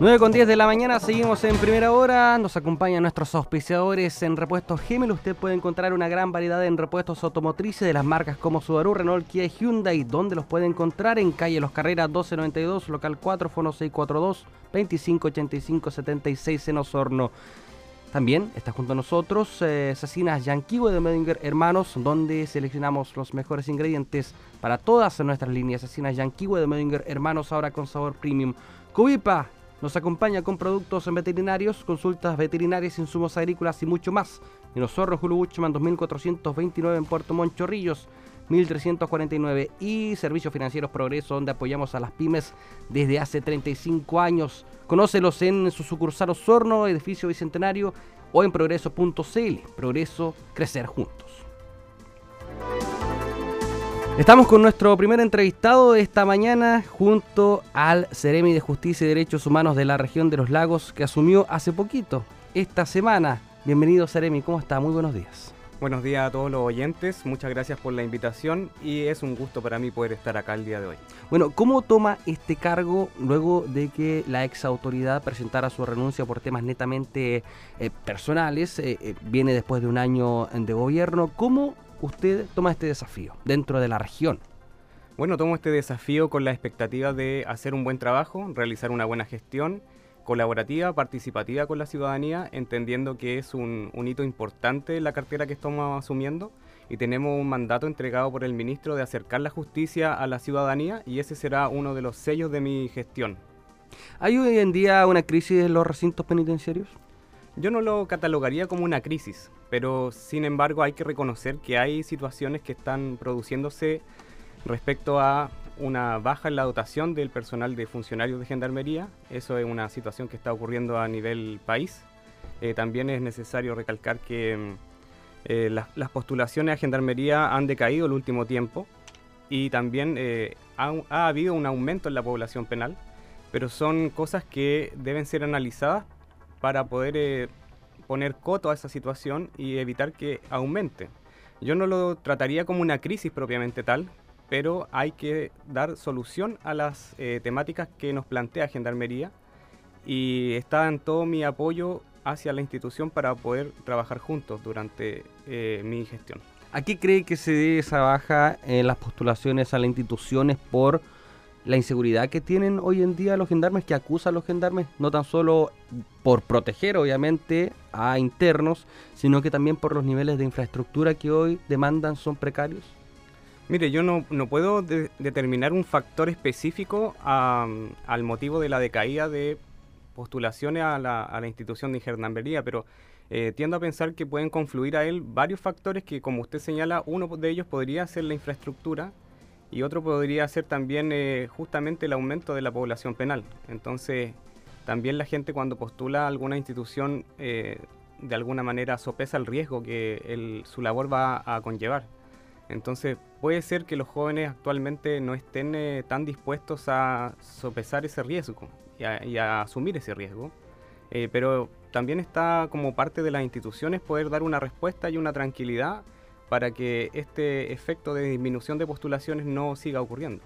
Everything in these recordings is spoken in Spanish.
9 con 10 de la mañana, seguimos en primera hora. Nos acompañan nuestros auspiciadores en repuestos Gemel. Usted puede encontrar una gran variedad en repuestos automotrices de las marcas como Subaru, Renault, Kia y Hyundai. ¿Dónde los puede encontrar? En calle Los Carreras 1292, local 4, fono 642 2585 76 en Osorno. También está junto a nosotros eh, Cecinas de Medinger Hermanos, donde seleccionamos los mejores ingredientes para todas nuestras líneas. Cecinas Yanquiwe de Medinger Hermanos, ahora con sabor premium. Cubipa nos acompaña con productos veterinarios, consultas veterinarias, insumos agrícolas y mucho más. En los zorros Hulu Buchman 2429 en Puerto Monchorrillos. 1349 y Servicios Financieros Progreso, donde apoyamos a las pymes desde hace 35 años. Conócelos en su sucursal Osorno, edificio Bicentenario o en progreso.cl. Progreso, crecer juntos. Estamos con nuestro primer entrevistado de esta mañana junto al Ceremi de Justicia y Derechos Humanos de la región de los lagos que asumió hace poquito, esta semana. Bienvenido Ceremi, ¿cómo está? Muy buenos días. Buenos días a todos los oyentes, muchas gracias por la invitación y es un gusto para mí poder estar acá el día de hoy. Bueno, ¿cómo toma este cargo luego de que la ex autoridad presentara su renuncia por temas netamente eh, personales? Eh, eh, viene después de un año de gobierno. ¿Cómo usted toma este desafío dentro de la región? Bueno, tomo este desafío con la expectativa de hacer un buen trabajo, realizar una buena gestión colaborativa, participativa con la ciudadanía, entendiendo que es un, hito importante la cartera que estamos asumiendo y tenemos un mandato entregado por el ministro de acercar la justicia a la ciudadanía y ese será uno de los sellos de mi gestión. ¿Hay hoy en día una crisis en los recintos penitenciarios? Yo no lo catalogaría como una crisis, pero sin embargo hay que reconocer que hay situaciones que están produciéndose respecto a una baja en la dotación del personal de funcionarios de gendarmería. Eso es una situación que está ocurriendo a nivel país. Eh, también es necesario recalcar que eh, las, postulaciones a gendarmería han decaído el último tiempo y también eh, ha, habido un aumento en la población penal, pero son cosas que deben ser analizadas para poder eh, poner coto a esa situación y evitar que aumente. Yo no lo trataría como una crisis propiamente tal, pero hay que dar solución a las eh, temáticas que nos plantea Gendarmería y está en todo mi apoyo hacia la institución para poder trabajar juntos durante eh, mi gestión. ¿A qué cree que se debe esa baja en las postulaciones a las instituciones por la inseguridad que tienen hoy en día los gendarmes, que acusan a los gendarmes, no tan solo por proteger obviamente a internos, sino que también por los niveles de infraestructura que hoy demandan son precarios? Mire, yo no, puedo determinar un factor específico al motivo de la decaída de postulaciones a la, institución de gendarmería, pero eh, tiendo a pensar que pueden confluir a él varios factores que, como usted señala, uno de ellos podría ser la infraestructura, y otro podría ser también eh, justamente el aumento de la población penal. Entonces, también la gente cuando postula a alguna institución eh, de alguna manera sopesa el riesgo que su labor va a conllevar. Entonces, puede ser que los jóvenes actualmente no estén eh, tan dispuestos a sopesar ese riesgo y a, asumir ese riesgo, pero también está como parte de las instituciones poder dar una respuesta y una tranquilidad para que este efecto de disminución de postulaciones no siga ocurriendo.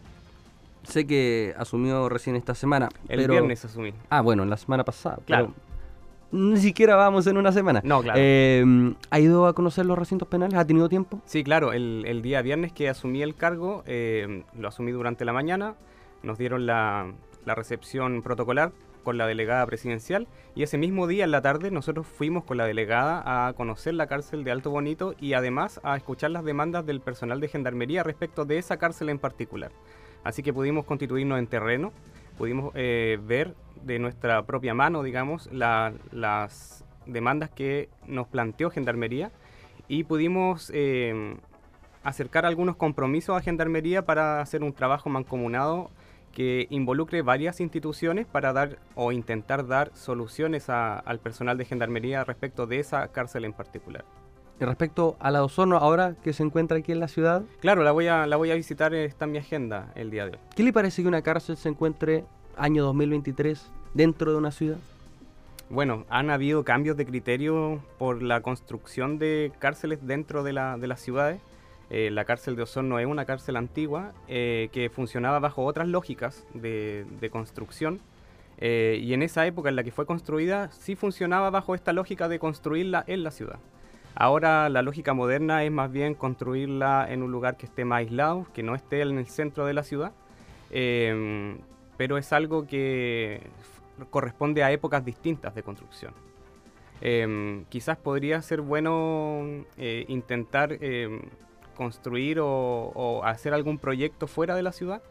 Sé que asumió recién esta semana. El viernes asumí. Ah, bueno, la semana pasada. Claro. ni siquiera vamos en una semana. No, claro. Eh, ¿Ha ido a conocer los recintos penales? ¿Ha tenido tiempo? Sí, claro. El, día viernes que asumí el cargo, eh, lo asumí durante la mañana. Nos dieron la, la recepción protocolar con la delegada presidencial y ese mismo día en la tarde nosotros fuimos con la delegada a conocer la cárcel de Alto Bonito y además a escuchar las demandas del personal de gendarmería respecto de esa cárcel en particular. Así que pudimos constituirnos en terreno, pudimos eh, ver de nuestra propia mano, digamos, las demandas que nos planteó Gendarmería y pudimos eh, acercar algunos compromisos a Gendarmería para hacer un trabajo mancomunado que involucre varias instituciones para dar o intentar dar soluciones al personal de gendarmería respecto de esa cárcel en particular. Y respecto a la Osorno, ahora que se encuentra aquí en la ciudad. Claro, la voy a, la voy a visitar, está en mi agenda el día de hoy. ¿Qué le parece que una cárcel se encuentre año 2023 dentro de una ciudad? Bueno, han habido cambios de criterio por la construcción de cárceles dentro de, la, de las ciudades eh, la cárcel de Osorno es una cárcel antigua eh, que funcionaba bajo otras lógicas de, construcción. Eh, y en esa época en la que fue construida, sí funcionaba bajo esta lógica de construirla en la ciudad. Ahora la lógica moderna es más bien construirla en un lugar que esté más aislado, que no esté en el centro de la ciudad, em, pero es algo que corresponde a épocas distintas de construcción. Em, quizás podría ser bueno eh, intentar em, construir o, hacer algún proyecto fuera de la ciudad,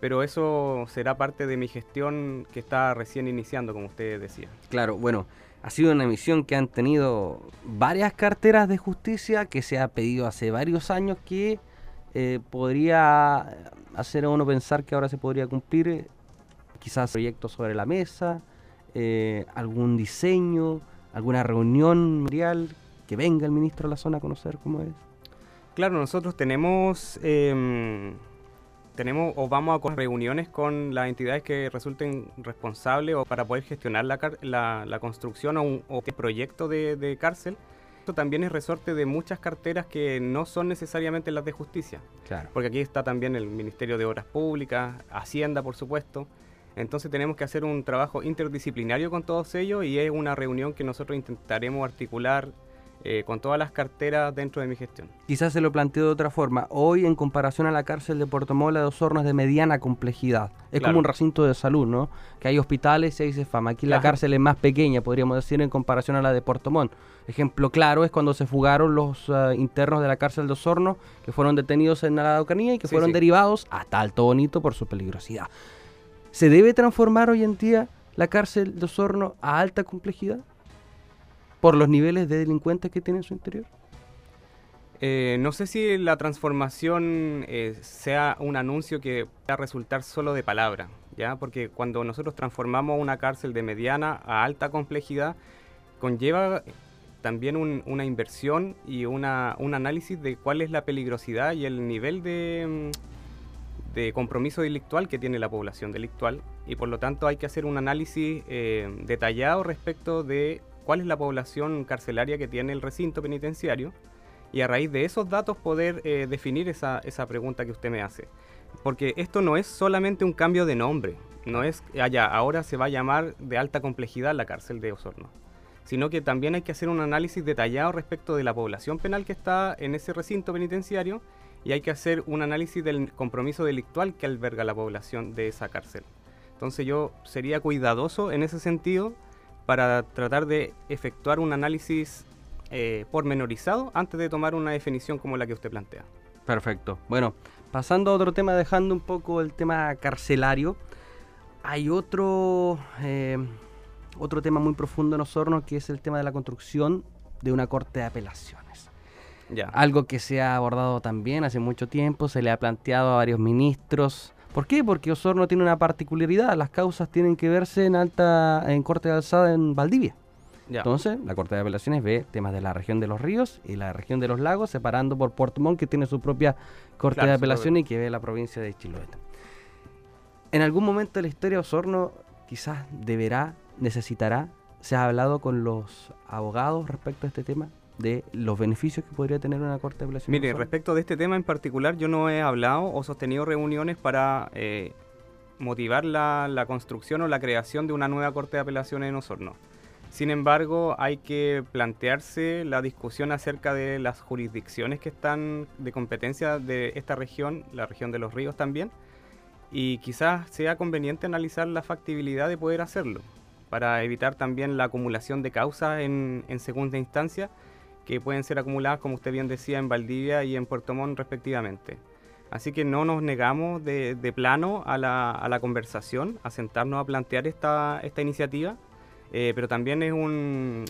pero eso será parte de mi gestión que está recién iniciando, como usted decía. Claro, bueno, ha sido una misión que han tenido varias carteras de justicia que se ha pedido hace varios años que eh, podría hacer a uno pensar que ahora se podría cumplir eh, quizás proyectos sobre la mesa, eh, algún diseño, alguna reunión real, que venga el ministro a la zona a conocer cómo es. Claro, nosotros tenemos, em, tenemos o vamos a con reuniones con las entidades que resulten responsables o para poder gestionar la, la, construcción o, un, proyecto de, cárcel. Esto también es resorte de muchas carteras que no son necesariamente las de justicia. Claro. Porque aquí está también el Ministerio de Obras Públicas, Hacienda, por supuesto. Entonces tenemos que hacer un trabajo interdisciplinario con todos ellos y es una reunión que nosotros intentaremos articular eh, con todas las carteras dentro de mi gestión. Quizás se lo planteo de otra forma. Hoy, en comparación a la cárcel de Puerto Mola de Osorno, es de mediana complejidad. Es como un recinto de salud, ¿no? Que hay hospitales y hay fama. Aquí la cárcel es más pequeña, podríamos decir, en comparación a la de Puerto Montt. Ejemplo claro es cuando se fugaron los eh, internos de la cárcel de Osorno, que fueron detenidos en la Araucanía y que fueron derivados hasta Alto Bonito por su peligrosidad. ¿Se debe transformar hoy en día la cárcel de Osorno a alta complejidad? Por los niveles de delincuentes que tiene en su interior? Eh, no sé si la transformación eh, sea un anuncio que va a resultar solo de palabra, ¿ya? Porque cuando nosotros transformamos una cárcel de mediana a alta complejidad, conlleva también una inversión y una, un análisis de cuál es la peligrosidad y el nivel de, mm, de compromiso delictual que tiene la población delictual y por lo tanto hay que hacer un análisis eh, detallado respecto de cuál es la población carcelaria que tiene el recinto penitenciario y a raíz de esos datos poder eh, definir esa, esa, pregunta que usted me hace. Porque esto no es solamente un cambio de nombre, no es allá, ah, ahora se va a llamar de alta complejidad la cárcel de Osorno, sino que también hay que hacer un análisis detallado respecto de la población penal que está en ese recinto penitenciario y hay que hacer un análisis del compromiso delictual que alberga la población de esa cárcel. Entonces yo sería cuidadoso en ese sentido para tratar de efectuar un análisis eh, pormenorizado antes de tomar una definición como la que usted plantea. Perfecto. Bueno, pasando a otro tema, dejando un poco el tema carcelario, hay otro, eh, otro tema muy profundo en Osorno que es el tema de la construcción de una corte de apelaciones. Ya. Algo que se ha abordado también hace mucho tiempo, se le ha planteado a varios ministros, ¿Por qué? Porque Osorno tiene una particularidad, las causas tienen que verse en alta, en corte de alzada en Valdivia. Entonces, la Corte de Apelaciones ve temas de la región de los ríos y la región de los lagos, separando por Puerto Montt, que tiene su propia Corte de Apelaciones y que ve la provincia de Chiloé. En algún momento de la historia, Osorno quizás deberá, necesitará, se ha hablado con los abogados respecto a este tema de los beneficios que podría tener una corte de apelación. Mire, respecto de este tema en particular, yo no he hablado o sostenido reuniones para eh, motivar la, la, construcción o la creación de una nueva corte de apelaciones en Osorno. Sin embargo, hay que plantearse la discusión acerca de las jurisdicciones que están de competencia de esta región, la región de los ríos también, y quizás sea conveniente analizar la factibilidad de poder hacerlo, para evitar también la acumulación de causas en, en segunda instancia que pueden ser acumuladas, como usted bien decía, en Valdivia y en Puerto Montt respectivamente. Así que no nos negamos de, plano a la, a la, conversación, a sentarnos a plantear esta, esta iniciativa, eh, pero también es un,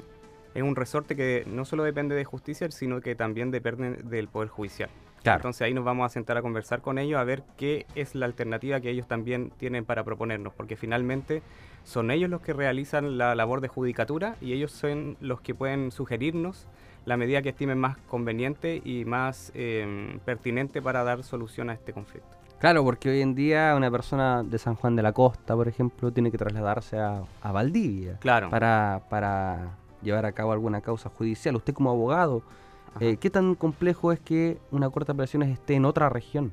es un resorte que no solo depende de justicia, sino que también depende del Poder Judicial. Entonces ahí nos vamos a sentar a conversar con ellos a ver qué es la alternativa que ellos también tienen para proponernos, porque finalmente son ellos los que realizan la labor de judicatura y ellos son los que pueden sugerirnos la medida que estimen más conveniente y más em, pertinente para dar solución a este conflicto. Claro, porque hoy en día una persona de San Juan de la Costa, por ejemplo, tiene que trasladarse a, Valdivia claro. para, para llevar a cabo alguna causa judicial. Usted como abogado, eh, ¿qué tan complejo es que una corte de apelaciones esté en otra región?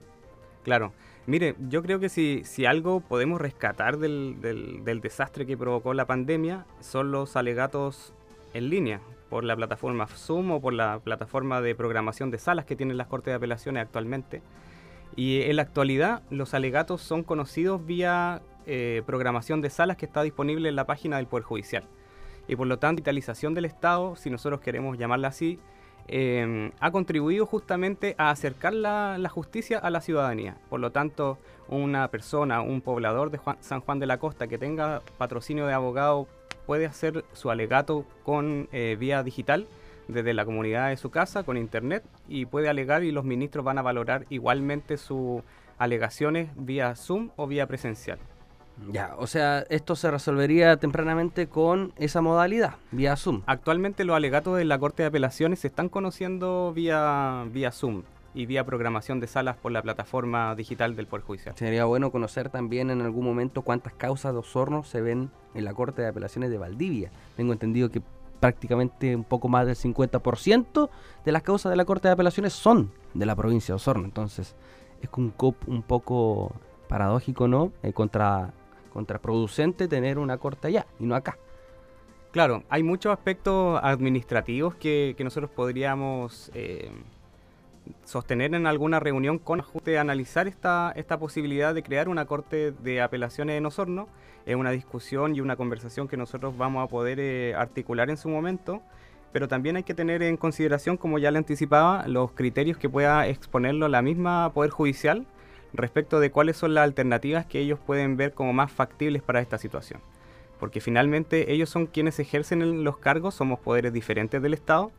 Claro, Mire, yo creo que si, si algo podemos rescatar del, del, desastre que provocó la pandemia son los alegatos en línea, por la plataforma Zoom o por la plataforma de programación de salas que tienen las Cortes de Apelaciones actualmente. Y en la actualidad los alegatos son conocidos vía eh, programación de salas que está disponible en la página del Poder Judicial. Y por lo tanto, digitalización del Estado, si nosotros queremos llamarla así, Em, ha contribuido justamente a acercar la, justicia a la ciudadanía. Por lo tanto, una persona, un poblador de San Juan de la Costa que tenga patrocinio de abogado puede hacer su alegato con eh, vía digital desde la comunidad de su casa, con internet, y puede alegar y los ministros van a valorar igualmente sus alegaciones vía Zoom o vía presencial. Ya, o sea, esto se resolvería tempranamente con esa modalidad, vía Zoom. Actualmente los alegatos de la Corte de Apelaciones se están conociendo vía, vía Zoom y vía programación de salas por la plataforma digital del Poder Judicial. Sería bueno conocer también en algún momento cuántas causas de Osorno se ven en la Corte de Apelaciones de Valdivia. Tengo entendido que prácticamente un poco más del 50% de las causas de la Corte de Apelaciones son de la provincia de Osorno. Entonces, es un, un poco paradójico, ¿no? Eh, contra contraproducente tener una corte allá y no acá. Claro, hay muchos aspectos administrativos que, nosotros podríamos eh, sostener en alguna reunión con ajuste, analizar esta, esta posibilidad de crear una corte de apelaciones en Osorno. Es una discusión y una conversación que nosotros vamos a poder eh, articular en su momento, pero también hay que tener en consideración, como ya le anticipaba, los criterios que pueda exponerlo la misma Poder Judicial respecto de cuáles son las alternativas que ellos pueden ver como más factibles para esta situación. Porque finalmente ellos son quienes ejercen los cargos, somos poderes diferentes del Estado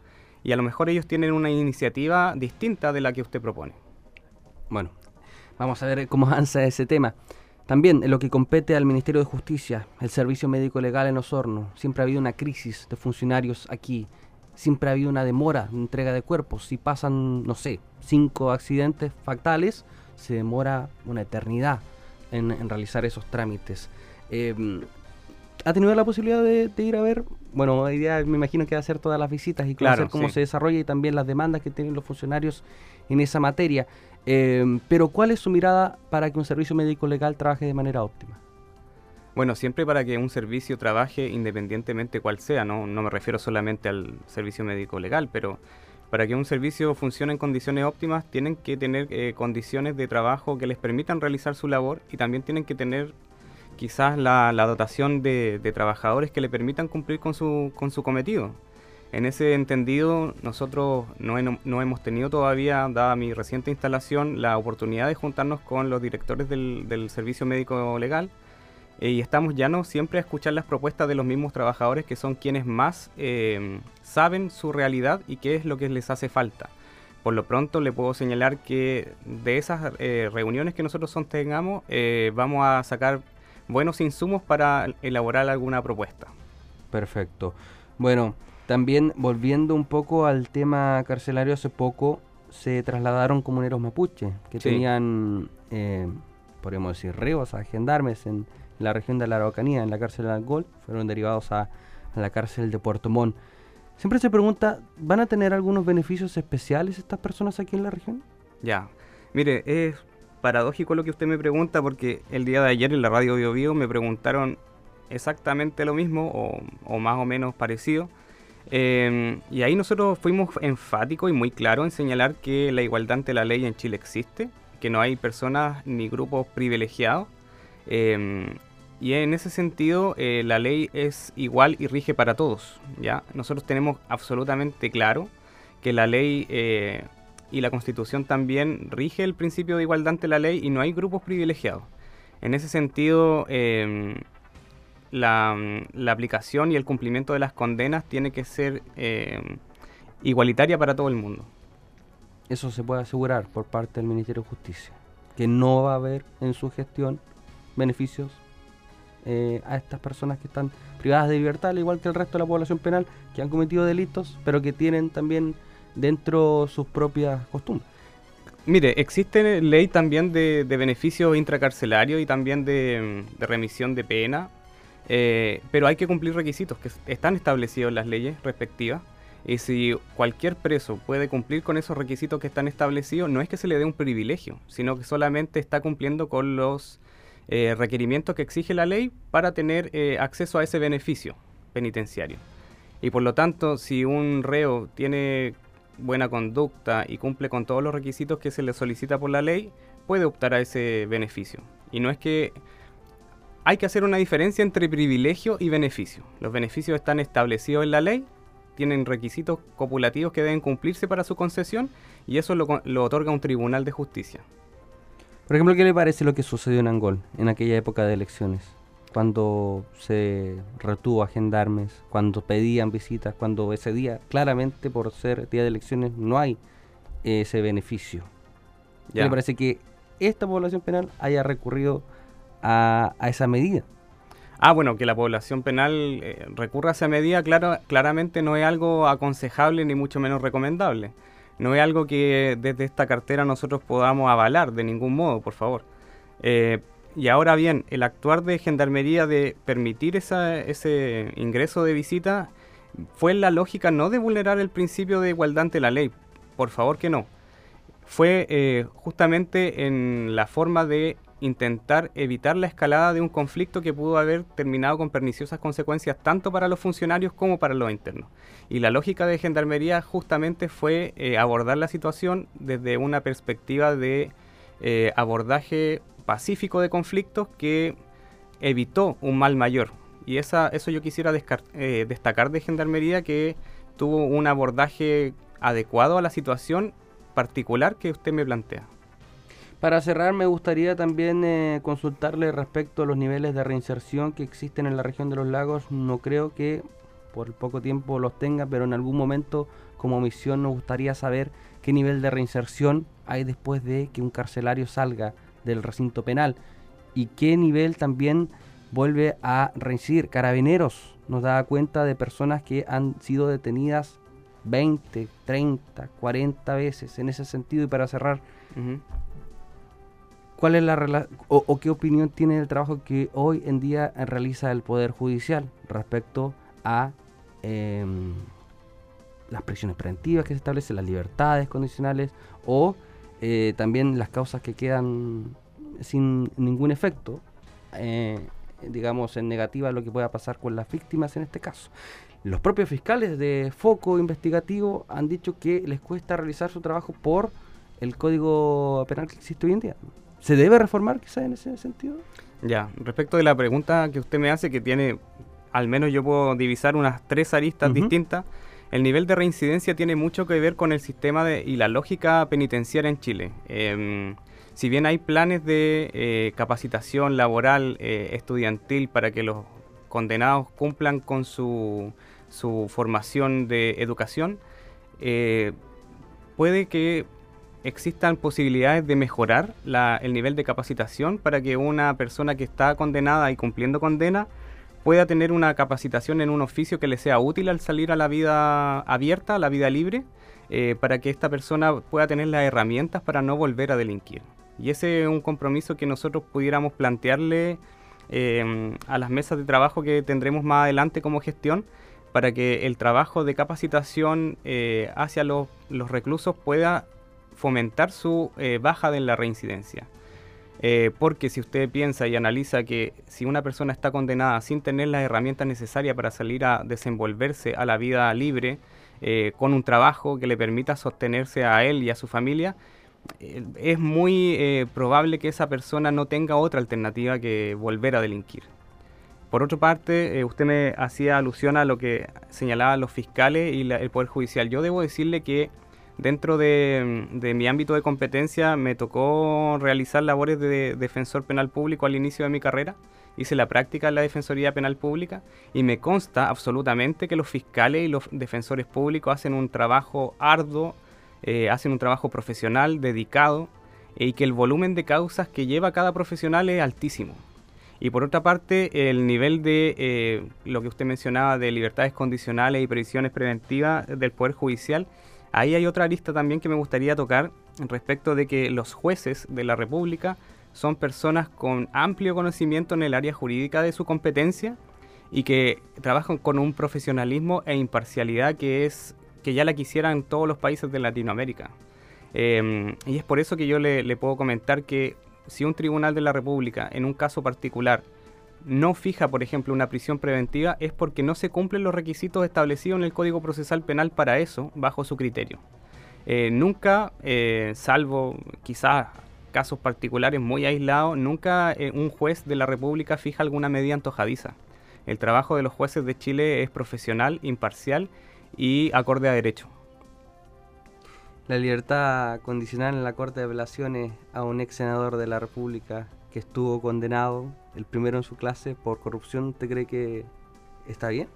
y a lo mejor ellos tienen una iniciativa distinta de la que usted propone. Bueno, vamos a ver cómo avanza ese tema. También en lo que compete al Ministerio de Justicia, el Servicio Médico Legal en Osorno, siempre ha habido una crisis de funcionarios aquí, siempre ha habido una demora de entrega de cuerpos. Si pasan, no sé, cinco accidentes fatales, se demora una eternidad en, realizar esos trámites. Em, ¿Ha tenido la posibilidad de, ir a ver? Bueno, hoy día me imagino que va a hacer todas las visitas y conocer cómo se desarrolla y también las demandas que tienen los funcionarios en esa materia. Em, pero ¿cuál es su mirada para que un servicio médico legal trabaje de manera óptima? Bueno, siempre para que un servicio trabaje independientemente cual sea, no, no me refiero solamente al servicio médico legal, pero para que un servicio funcione en condiciones óptimas, tienen que tener eh, condiciones de trabajo que les permitan realizar su labor y también tienen que tener quizás la, dotación de, trabajadores que le permitan cumplir con su, con su cometido. En ese entendido, nosotros no, no, hemos tenido todavía, dada mi reciente instalación, la oportunidad de juntarnos con los directores del, del Servicio Médico Legal eh, y estamos ya no siempre a escuchar las propuestas de los mismos trabajadores que son quienes más eh, saben su realidad y qué es lo que les hace falta. Por lo pronto le puedo señalar que de esas eh, reuniones que nosotros tengamos vamos a sacar buenos insumos para elaborar alguna propuesta. Perfecto. Bueno, también volviendo un poco al tema carcelario, hace poco se trasladaron comuneros mapuche que tenían, podríamos decir, ríos a gendarmes en, la región de la Araucanía, en la cárcel de Algol, fueron derivados a, la cárcel de Puerto Montt. Siempre se pregunta, ¿van a tener algunos beneficios especiales estas personas aquí en la región? Ya, mire, es paradójico lo que usted me pregunta porque el día de ayer en la radio Bio, Bio me preguntaron exactamente lo mismo o, más o menos parecido. Em, y ahí nosotros fuimos enfáticos y muy claros en señalar que la igualdad ante la ley en Chile existe, que no hay personas ni grupos privilegiados. Em, y en ese sentido, eh, la ley es igual y rige para todos. ¿ya? Nosotros tenemos absolutamente claro que la ley eh, y la constitución también rige el principio de igualdad ante la ley y no hay grupos privilegiados. En ese sentido, em, la, la, aplicación y el cumplimiento de las condenas tiene que ser em, igualitaria para todo el mundo. Eso se puede asegurar por parte del Ministerio de Justicia, que no va a haber en su gestión beneficios eh, a estas personas que están privadas de libertad, al igual que el resto de la población penal, que han cometido delitos, pero que tienen también dentro sus propias costumbres. Mire, existe ley también de, de beneficios intracarcelarios y también de, remisión de pena, eh, pero hay que cumplir requisitos que están establecidos en las leyes respectivas. Y si cualquier preso puede cumplir con esos requisitos que están establecidos, no es que se le dé un privilegio, sino que solamente está cumpliendo con los eh, requerimientos que exige la ley para tener eh, acceso a ese beneficio penitenciario. Y por lo tanto, si un reo tiene buena conducta y cumple con todos los requisitos que se le solicita por la ley, puede optar a ese beneficio. Y no es que hay que hacer una diferencia entre privilegio y beneficio. Los beneficios están establecidos en la ley, tienen requisitos copulativos que deben cumplirse para su concesión y eso lo, lo otorga un tribunal de justicia. Por ejemplo, ¿qué le parece lo que sucedió en Angol en aquella época de elecciones? Cuando se retuvo a gendarmes, cuando pedían visitas, cuando ese día, claramente por ser día de elecciones, no hay ese beneficio. ¿Qué le parece que esta población penal haya recurrido a, esa medida? Ah, bueno, que la población penal eh, recurra a esa medida, claro, claramente no es algo aconsejable ni mucho menos recomendable no es algo que desde esta cartera nosotros podamos avalar de ningún modo, por favor. Eh, y ahora bien, el actuar de Gendarmería de permitir ese ingreso de visita fue la lógica no de vulnerar el principio de igualdad ante la ley, por favor que no. Fue eh, justamente en la forma de intentar evitar la escalada de un conflicto que pudo haber terminado con perniciosas consecuencias tanto para los funcionarios como para los internos. Y la lógica de Gendarmería justamente fue eh, abordar la situación desde una perspectiva de eh, abordaje pacífico de conflictos que evitó un mal mayor. Y esa, eso yo quisiera eh, destacar de Gendarmería que tuvo un abordaje adecuado a la situación particular que usted me plantea. Para cerrar, me gustaría también eh, consultarle respecto a los niveles de reinserción que existen en la región de los lagos. No creo que por poco tiempo los tenga, pero en algún momento como misión nos gustaría saber qué nivel de reinserción hay después de que un carcelario salga del recinto penal y qué nivel también vuelve a reincidir. Carabineros nos da cuenta de personas que han sido detenidas 20, 30, 40 veces en ese sentido y para cerrar, ¿Cuál es la o, qué opinión tiene del trabajo que hoy en día realiza el Poder Judicial respecto a em, las presiones preventivas que se establecen, las libertades condicionales o eh, también las causas que quedan sin ningún efecto, eh, digamos, en negativa lo que pueda pasar con las víctimas en este caso? Los propios fiscales de foco investigativo han dicho que les cuesta realizar su trabajo por el código penal que existe hoy en día. ¿Se debe reformar quizás en ese sentido? Ya, respecto de la pregunta que usted me hace, que tiene, al menos yo puedo divisar unas tres aristas distintas, el nivel de reincidencia tiene mucho que ver con el sistema de, y la lógica penitenciaria en Chile. Em, si bien hay planes de eh, capacitación laboral eh, estudiantil para que los condenados cumplan con su, su formación de educación, eh, puede que existan posibilidades de mejorar el nivel de capacitación para que una persona que está condenada y cumpliendo condena pueda tener una capacitación en un oficio que le sea útil al salir a la vida abierta, a la vida libre, eh, para que esta persona pueda tener las herramientas para no volver a delinquir. Y ese es un compromiso que nosotros pudiéramos plantearle eh, a las mesas de trabajo que tendremos más adelante como gestión, para que el trabajo de capacitación eh, hacia los, los reclusos pueda fomentar su baja de la reincidencia. Eh, porque si usted piensa y analiza que si una persona está condenada sin tener las herramientas necesarias para salir a desenvolverse a la vida libre, eh, con un trabajo que le permita sostenerse a él y a su familia, es muy probable que esa persona no tenga otra alternativa que volver a delinquir. Por otra parte, usted me hacía alusión a lo que señalaban los fiscales y el Poder Judicial. Yo debo decirle que Dentro de, mi ámbito de competencia me tocó realizar labores de defensor penal público al inicio de mi carrera. Hice la práctica en la Defensoría Penal Pública y me consta absolutamente que los fiscales y los defensores públicos hacen un trabajo arduo, eh, hacen un trabajo profesional, dedicado, y que el volumen de causas que lleva cada profesional es altísimo. Y por otra parte, el nivel de eh, lo que usted mencionaba de libertades condicionales y previsiones preventivas del Poder Judicial Ahí hay otra lista también que me gustaría tocar respecto de que los jueces de la República son personas con amplio conocimiento en el área jurídica de su competencia y que trabajan con un profesionalismo e imparcialidad que es que ya la quisieran todos los países de Latinoamérica. Em, y es por eso que yo le, le puedo comentar que si un tribunal de la República, en un caso particular, no fija, por ejemplo, una prisión preventiva, es porque no se cumplen los requisitos establecidos en el Código Procesal Penal para eso, bajo su criterio. Eh, nunca, eh, salvo quizás casos particulares muy aislados, nunca eh, un juez de la República fija alguna medida antojadiza. El trabajo de los jueces de Chile es profesional, imparcial y acorde a derecho. La libertad condicional en la Corte de Apelaciones a un ex senador de la República que estuvo condenado, el primero en su clase, por corrupción, ¿usted cree que está bien?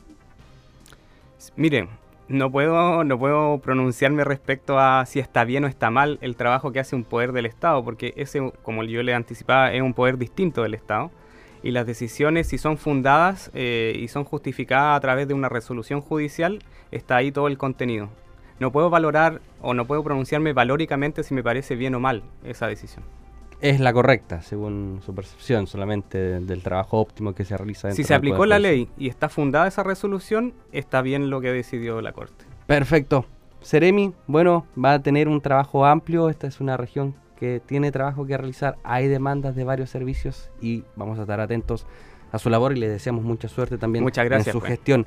Miren, no puedo, no puedo pronunciarme respecto a si está bien o está mal el trabajo que hace un poder del Estado, porque ese, como yo le anticipaba, es un poder distinto del Estado. Y las decisiones, si son fundadas eh, y son justificadas a través de una resolución judicial, está ahí todo el contenido. No puedo valorar o no puedo pronunciarme valóricamente si me parece bien o mal esa decisión es la correcta, según su percepción, solamente del trabajo óptimo que se realiza. Si se aplicó la ley y está fundada esa resolución, está bien lo que decidió la Corte. Perfecto. Seremi, bueno, va a tener un trabajo amplio. Esta es una región que tiene trabajo que realizar. Hay demandas de varios servicios y vamos a estar atentos a su labor y le deseamos mucha suerte también en su pues. gestión.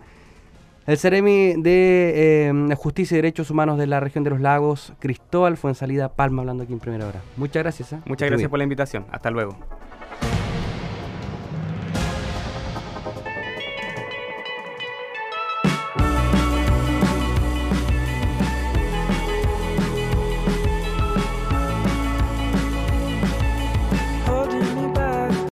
El Ceremi de eh, Justicia y Derechos Humanos de la región de los lagos, Cristóbal fue en salida Palma, hablando aquí en primera hora. Muchas gracias. ¿eh? Muchas gracias por la invitación. Hasta luego.